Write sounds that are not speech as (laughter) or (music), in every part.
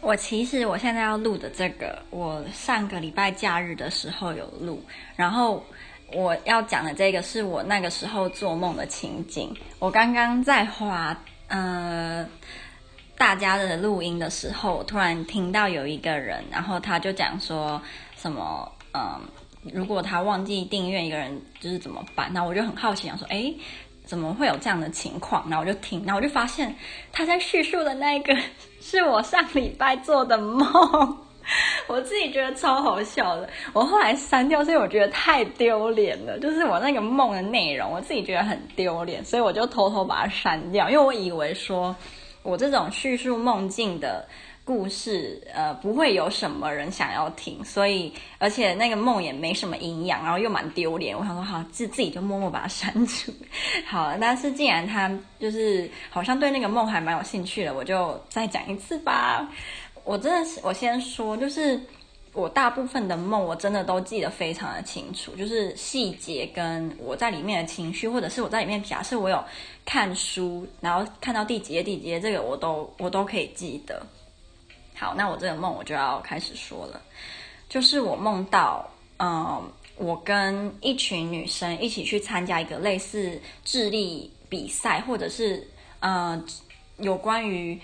我其实我现在要录的这个，我上个礼拜假日的时候有录，然后我要讲的这个是我那个时候做梦的情景。我刚刚在滑呃大家的录音的时候，突然听到有一个人，然后他就讲说什么嗯、如果他忘记订阅一个人，就是怎么办？那我就很好奇，想说，诶，怎么会有这样的情况？然后我就听，然后我就发现他在叙述的那个。(laughs) 是我上礼拜做的梦，我自己觉得超好笑的。我后来删掉，所以我觉得太丢脸了。就是我那个梦的内容，我自己觉得很丢脸，所以我就偷偷把它删掉。因为我以为说我这种叙述梦境的故事，呃，不会有什么人想要听，所以而且那个梦也没什么营养，然后又蛮丢脸。我想说，好，自自己就默默把它删除。好，但是既然他就是好像对那个梦还蛮有兴趣的，我就再讲一次吧。我真的是，我先说，就是我大部分的梦，我真的都记得非常的清楚，就是细节跟我在里面的情绪，或者是我在里面，假设我有看书，然后看到第几页第几页，这个我都我都可以记得。好，那我这个梦我就要开始说了，就是我梦到，嗯，我跟一群女生一起去参加一个类似智力比赛，或者是，呃，有关于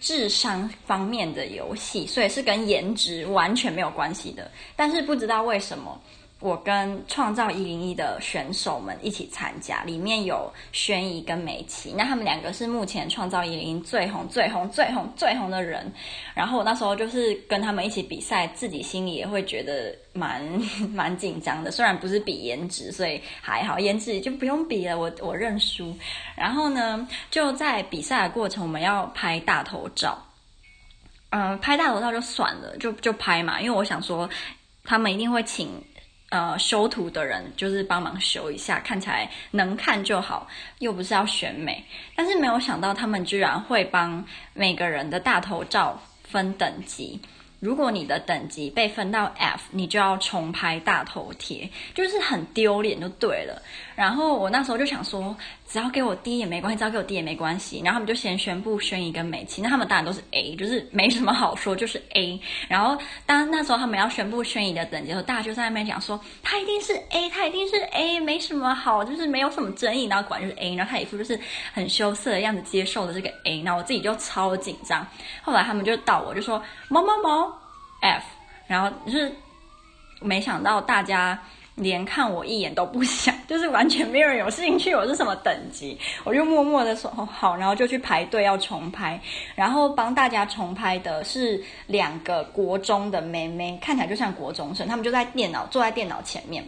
智商方面的游戏，所以是跟颜值完全没有关系的，但是不知道为什么。我跟创造一零一的选手们一起参加，里面有轩怡跟美琪，那他们两个是目前创造一零一最红、最红、最红、最红的人。然后我那时候就是跟他们一起比赛，自己心里也会觉得蛮 (laughs) 蛮紧张的。虽然不是比颜值，所以还好，颜值就不用比了，我我认输。然后呢，就在比赛的过程，我们要拍大头照。嗯、拍大头照就算了，就就拍嘛，因为我想说他们一定会请。呃，修图的人就是帮忙修一下，看起来能看就好，又不是要选美。但是没有想到，他们居然会帮每个人的大头照分等级。如果你的等级被分到 F，你就要重拍大头贴，就是很丢脸就对了。然后我那时候就想说，只要给我低也没关系，只要给我低也没关系。然后他们就先宣布轩怡跟美琪，那他们当然都是 A，就是没什么好说，就是 A。然后当那时候他们要宣布轩怡的等级的时候，大家就在那边讲说，他一定是 A，他一定是 A，没什么好，就是没有什么争议。然后果然就是 A，然后他一副就是很羞涩的样子接受了这个 A。然后我自己就超紧张。后来他们就到我就说某某某 F，然后就是没想到大家。连看我一眼都不想，就是完全没有人有兴趣我是什么等级，我就默默的说好，然后就去排队要重拍，然后帮大家重拍的是两个国中的妹妹，看起来就像国中生，他们就在电脑坐在电脑前面。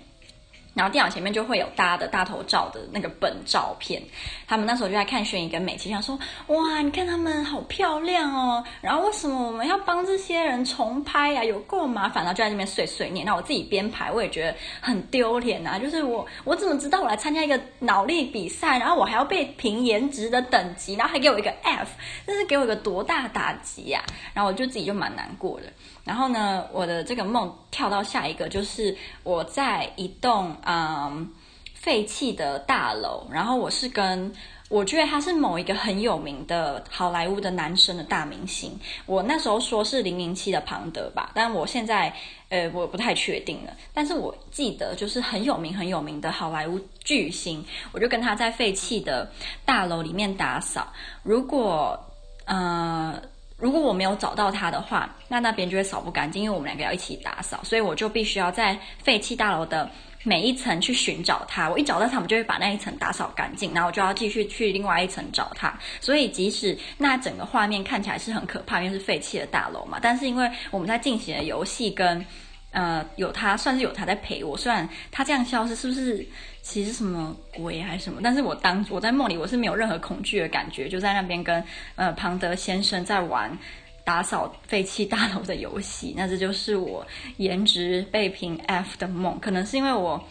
然后电脑前面就会有大家的大头照的那个本照片，他们那时候就在看轩怡跟美琪，想说哇，你看他们好漂亮哦。然后为什么我们要帮这些人重拍呀？有够麻烦，然后就在那边碎碎念。那我自己编排，我也觉得很丢脸啊。就是我，我怎么知道我来参加一个脑力比赛，然后我还要被评颜值的等级，然后还给我一个 F，这是给我一个多大打击呀？然后我就自己就蛮难过的。然后呢，我的这个梦跳到下一个，就是我在一栋嗯废弃的大楼，然后我是跟我觉得他是某一个很有名的好莱坞的男生的大明星，我那时候说是零零七的庞德吧，但我现在呃我不太确定了，但是我记得就是很有名很有名的好莱坞巨星，我就跟他在废弃的大楼里面打扫，如果呃。如果我没有找到它的话，那那边就会扫不干净，因为我们两个要一起打扫，所以我就必须要在废弃大楼的每一层去寻找它。我一找到它，我们就会把那一层打扫干净，然后我就要继续去另外一层找它。所以即使那整个画面看起来是很可怕，因为是废弃的大楼嘛，但是因为我们在进行的游戏跟。呃，有他算是有他在陪我，虽然他这样消失，是不是其实什么鬼还是什么？但是我当我在梦里，我是没有任何恐惧的感觉，就在那边跟呃庞德先生在玩打扫废弃大楼的游戏。那这就是我颜值被评 F 的梦，可能是因为我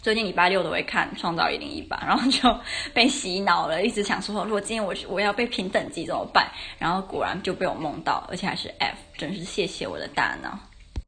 最近礼拜六都会看《创造一零一》吧，然后就 (laughs) 被洗脑了，一直想说，如果今天我我要被评等级怎么办？然后果然就被我梦到，而且还是 F，真是谢谢我的大脑。